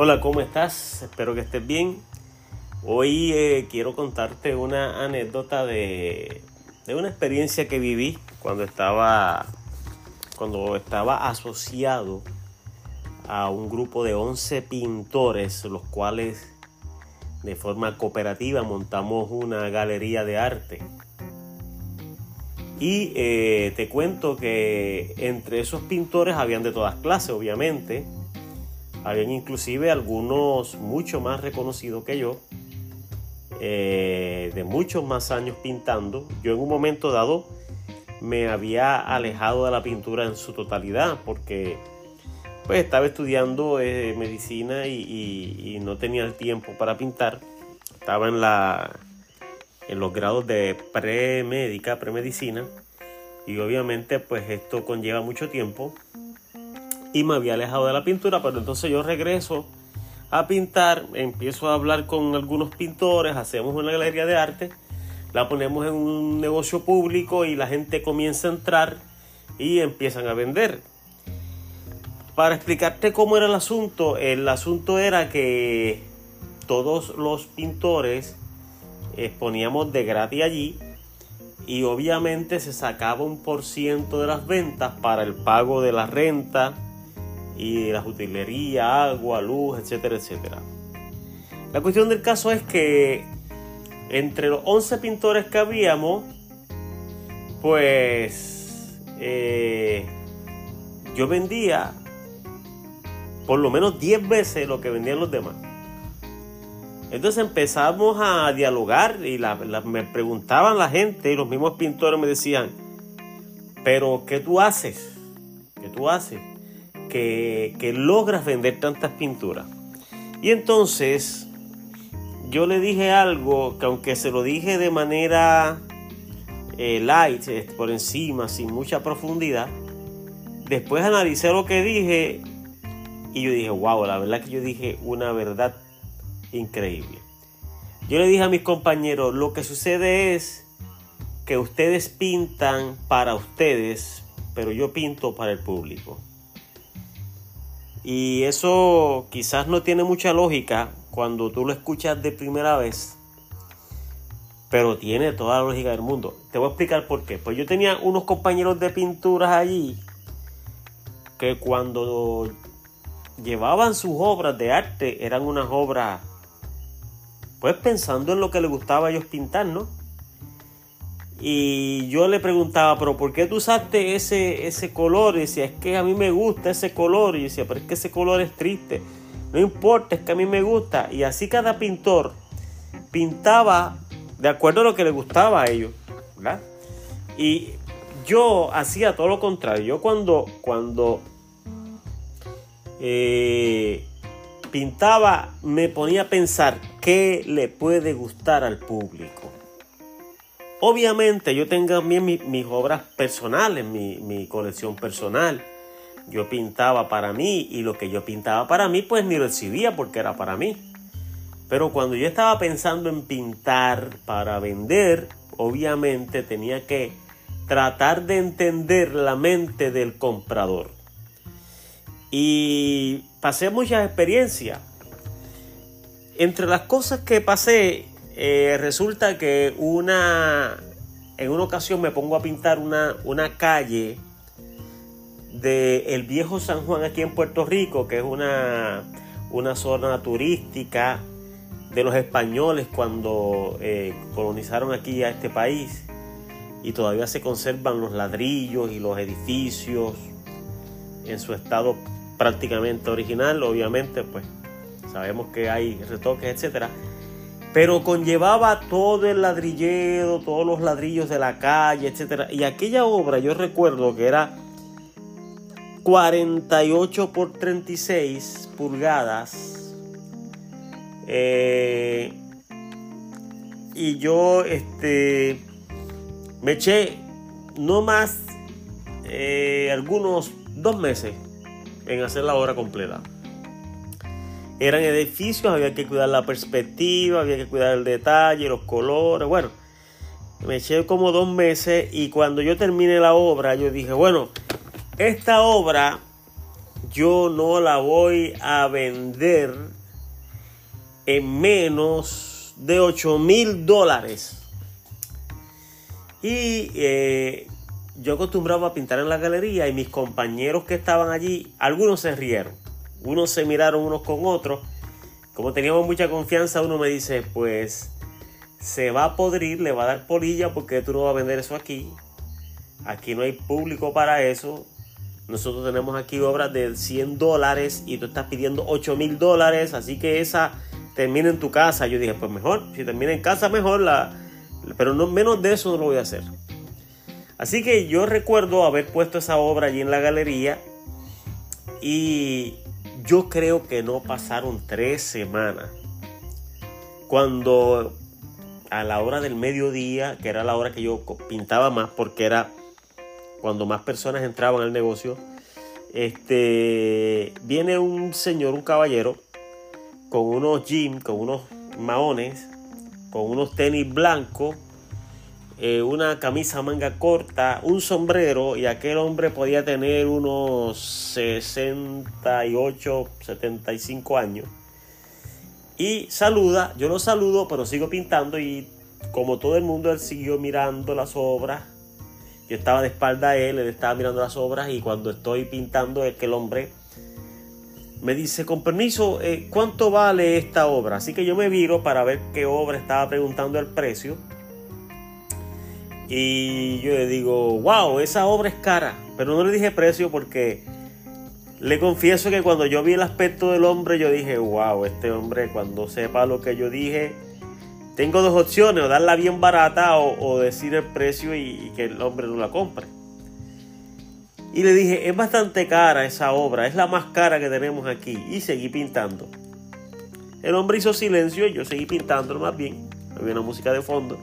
Hola, ¿cómo estás? Espero que estés bien. Hoy eh, quiero contarte una anécdota de, de, una experiencia que viví cuando estaba, cuando estaba asociado a un grupo de 11 pintores, los cuales de forma cooperativa montamos una galería de arte. Y eh, te cuento que entre esos pintores habían de todas clases, obviamente habían inclusive algunos mucho más reconocidos que yo, eh, de muchos más años pintando. Yo en un momento dado me había alejado de la pintura en su totalidad porque pues estaba estudiando eh, medicina y, no tenía el tiempo para pintar. Estaba en la en los grados de premédica, premedicina y obviamente pues esto conlleva mucho tiempo y me había alejado de la pintura, pero entonces yo regreso a pintar, empiezo a hablar con algunos pintores, hacemos una galería de arte, la ponemos en un negocio público y la gente comienza a entrar y empiezan a vender. Para explicarte cómo era el asunto, el asunto era que todos los pintores exponíamos de gratis allí y obviamente se sacaba un por ciento de las ventas para el pago de la renta, y las utilerías, agua, luz, etcétera, etcétera. La cuestión del caso es que entre los 11 pintores que habíamos, pues eh, yo vendía por lo menos 10 veces lo que vendían los demás. Entonces empezamos a dialogar y me preguntaban la gente y los mismos pintores me decían, pero ¿qué tú haces? ¿Qué tú haces? Que, logras vender tantas pinturas. Y entonces yo le dije algo que aunque se lo dije de manera eh, light, eh, por encima, sin mucha profundidad, después analicé lo que dije y yo dije, wow, la verdad que yo dije una verdad increíble. Yo le dije a mis compañeros, lo que sucede es que ustedes pintan para ustedes, pero yo pinto para el público. Y eso quizás no tiene mucha lógica cuando tú lo escuchas de primera vez, pero tiene toda la lógica del mundo. Te voy a explicar por qué. Pues yo tenía unos compañeros de pinturas allí que cuando llevaban sus obras de arte eran unas obras, pues pensando en lo que les gustaba a ellos pintar, ¿no? Y yo le preguntaba, pero ¿por qué tú usaste ese, ese color? Y decía, es que a mí me gusta ese color. Y decía, pero es que ese color es triste. No importa, es que a mí me gusta. Y así cada pintor pintaba de acuerdo a lo que le gustaba a ellos. Y yo hacía todo lo contrario. Yo cuando, cuando eh, pintaba me ponía a pensar qué le puede gustar al público. Obviamente yo tengo también mis obras personales, mi, mi, colección personal. Yo pintaba para mí y lo que yo pintaba para mí pues ni recibía porque era para mí. Pero cuando yo estaba pensando en pintar para vender, obviamente tenía que tratar de entender la mente del comprador. Y pasé muchas experiencias. Entre las cosas que pasé eh, resulta que una, en una ocasión me pongo a pintar una, una calle de el viejo San Juan aquí en Puerto Rico, que es una, una zona turística de los españoles cuando eh, colonizaron aquí a este país. Y todavía se conservan los ladrillos y los edificios en su estado prácticamente original, obviamente pues sabemos que hay retoques, etcétera pero conllevaba todo el ladrillero, todos los ladrillos de la calle, etc. Y aquella obra yo recuerdo que era 48 por 36 pulgadas. Eh, y yo este, me eché no más eh, algunos dos meses en hacer la obra completa. Eran edificios, había que cuidar la perspectiva, había que cuidar el detalle, los colores. Bueno, me eché como dos meses y cuando yo terminé la obra, yo dije, bueno, esta obra yo no la voy a vender en menos de 8 mil dólares. Y eh, yo acostumbraba a pintar en la galería y mis compañeros que estaban allí, algunos se rieron, unos se miraron unos con otros. Como teníamos mucha confianza, uno me dice, pues se va a podrir, le va a dar polilla porque tú no vas a vender eso aquí. Aquí no hay público para eso. Nosotros tenemos aquí obras de 100 dólares y tú estás pidiendo 8 mil dólares, así que esa termina en tu casa. Yo dije, pues mejor, si termina en casa, mejor la... Pero no, menos de eso no lo voy a hacer. Así que yo recuerdo haber puesto esa obra allí en la galería y yo creo que no pasaron tres semanas cuando a la hora del mediodía, que era la hora que yo pintaba más porque era cuando más personas entraban al negocio, este, viene un señor, un caballero, con unos jeans, con unos maones, con unos tenis blancos, eh, una camisa manga corta, un sombrero y aquel hombre podía tener unos 68, 75 años. Y saluda, yo lo saludo, pero sigo pintando y como todo el mundo él siguió mirando las obras yo estaba de espalda a él, él estaba mirando las obras y cuando estoy pintando es que el hombre me dice, con permiso, eh, ¿cuánto vale esta obra? Así que yo me viro para ver qué obra estaba preguntando el precio. Y yo le digo, wow, esa obra es cara. Pero no le dije precio porque le confieso que cuando yo vi el aspecto del hombre, yo dije, wow, este hombre cuando sepa lo que yo dije, tengo dos opciones, o darla bien barata o, decir el precio y, que el hombre no la compre. Y le dije, es bastante cara esa obra, es la más cara que tenemos aquí. Y seguí pintando. El hombre hizo silencio y yo seguí pintando más bien. Había una música de fondo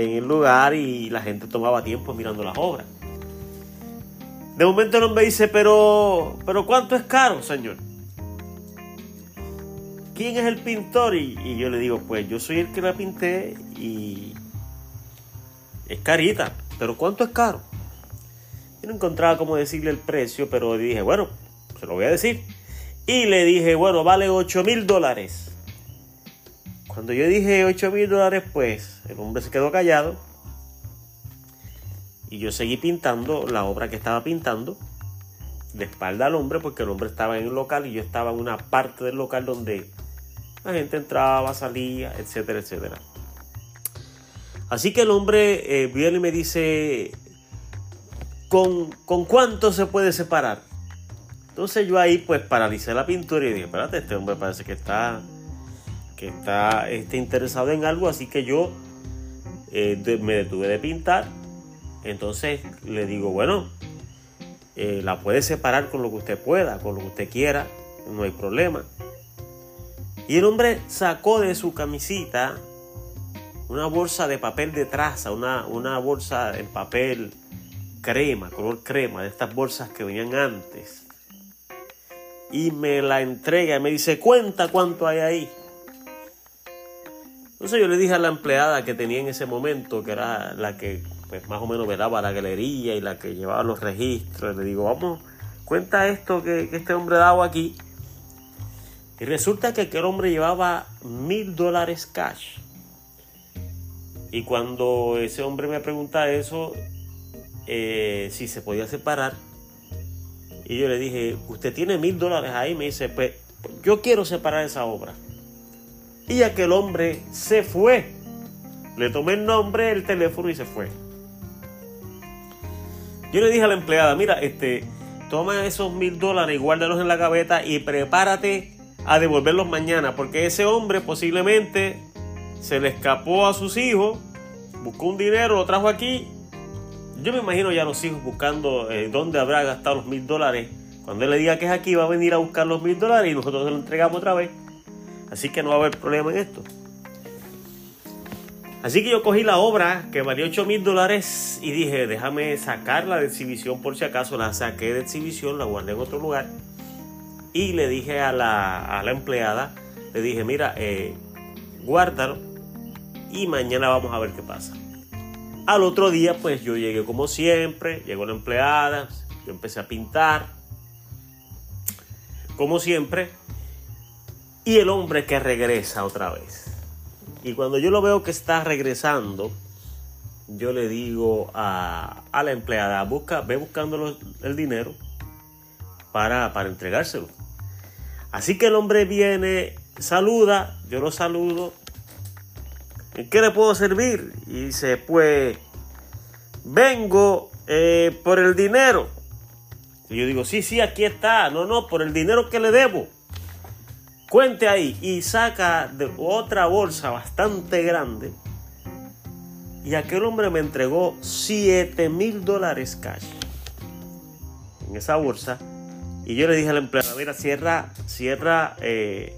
en el lugar y la gente tomaba tiempo mirando las obras. De momento el hombre dice, pero, pero ¿cuánto es caro, señor? ¿quién es el pintor? Y, yo le digo, pues yo soy el que la pinté y es carita, pero ¿cuánto es caro? Yo no encontraba cómo decirle el precio, pero dije, bueno, se lo voy a decir. Y le dije, bueno, vale 8 mil dólares. Cuando yo dije 8 mil dólares, pues el hombre se quedó callado. Y yo seguí pintando la obra que estaba pintando de espalda al hombre porque el hombre estaba en un local y yo estaba en una parte del local donde la gente entraba, salía, etcétera, etcétera. Así que el hombre eh, viene y me dice, ¿con, ¿con cuánto se puede separar? Entonces yo ahí pues paralicé la pintura y dije, espérate, este hombre parece que está, está, interesado en algo, así que yo eh, me detuve de pintar. Entonces le digo, bueno, eh, la puede separar con lo que usted pueda, con lo que usted quiera, no hay problema. Y el hombre sacó de su camisita una bolsa de papel de traza, una, una bolsa en papel crema, color crema, de estas bolsas que venían antes. Y me la entrega y me dice, cuenta cuánto hay ahí. Entonces yo le dije a la empleada que tenía en ese momento, que era la que pues, más o menos velaba la galería y la que llevaba los registros, le digo, vamos, cuenta esto que, este hombre daba aquí. Y resulta que aquel hombre llevaba mil dólares cash. Y cuando ese hombre me pregunta eso, eh, si se podía separar, y yo le dije, usted tiene mil dólares ahí, me dice, pues yo quiero separar esa obra. Y aquel hombre se fue. Le tomé el nombre, el teléfono y se fue. Yo le dije a la empleada, mira, este, toma esos mil dólares y guárdalos en la gaveta y prepárate a devolverlos mañana, porque ese hombre posiblemente se le escapó a sus hijos, buscó un dinero, lo trajo aquí. Yo me imagino ya los hijos buscando eh, dónde habrá gastado los mil dólares. Cuando él le diga que es aquí, va a venir a buscar los mil dólares y nosotros se lo entregamos otra vez. Así que no va a haber problema en esto. Así que yo cogí la obra que valía 8 mil dólares y dije, déjame sacarla de exhibición por si acaso. La saqué de exhibición, la guardé en otro lugar y le dije a la, empleada, le dije, mira, eh, guárdalo y mañana vamos a ver qué pasa. Al otro día, pues yo llegué como siempre, llegó la empleada, yo empecé a pintar como siempre, y el hombre que regresa otra vez. Y cuando yo lo veo que está regresando, yo le digo a, la empleada, busca, ve buscando el dinero para, para entregárselo. Así que el hombre viene, saluda, yo lo saludo. ¿En qué le puedo servir? Y dice, pues vengo eh, por el dinero. Y yo digo, sí, sí, aquí está. No, no, por el dinero que le debo. Cuente ahí. Y saca de otra bolsa bastante grande. Y aquel hombre me entregó 7 mil dólares cash en esa bolsa. Y yo le dije al empleado, mira, cierra, cierra eh,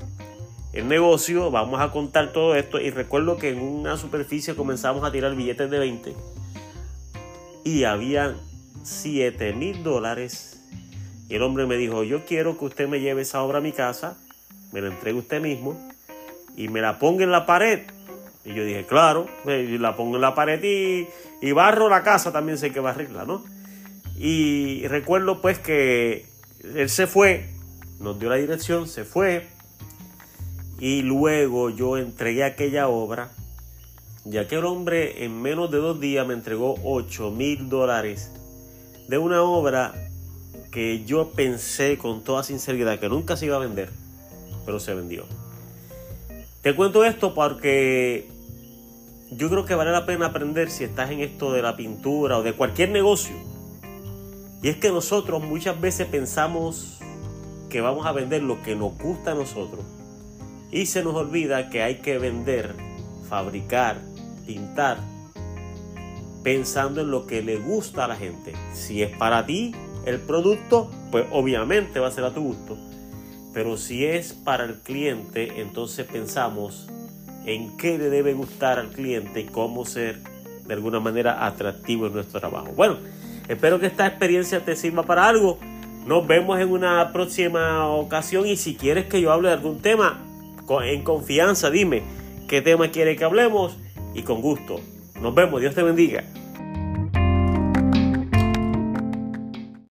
el negocio, vamos a contar todo esto. Y recuerdo que en una superficie comenzamos a tirar billetes de 20 y habían 7 mil dólares. Y el hombre me dijo, yo quiero que usted me lleve esa obra a mi casa, me la entregue usted mismo y me la ponga en la pared. Y yo dije, claro, y la pongo en la pared y, y barro la casa, también sé que barrirla, ¿no? Y recuerdo pues que él se fue, nos dio la dirección, se fue. Y luego yo entregué aquella obra y aquel hombre en menos de dos días me entregó 8 mil dólares de una obra que yo pensé con toda sinceridad que nunca se iba a vender, pero se vendió. Te cuento esto porque yo creo que vale la pena aprender si estás en esto de la pintura o de cualquier negocio. Y es que nosotros muchas veces pensamos que vamos a vender lo que nos gusta a nosotros y se nos olvida que hay que vender, fabricar, pintar pensando en lo que le gusta a la gente. Si es para ti el producto, pues obviamente va a ser a tu gusto. Pero si es para el cliente, entonces pensamos en qué le debe gustar al cliente y cómo ser de alguna manera atractivo en nuestro trabajo. Bueno, espero que esta experiencia te sirva para algo. Nos vemos en una próxima ocasión y si quieres que yo hable de algún tema, en confianza dime qué tema quieres que hablemos y con gusto. Nos vemos, Dios te bendiga.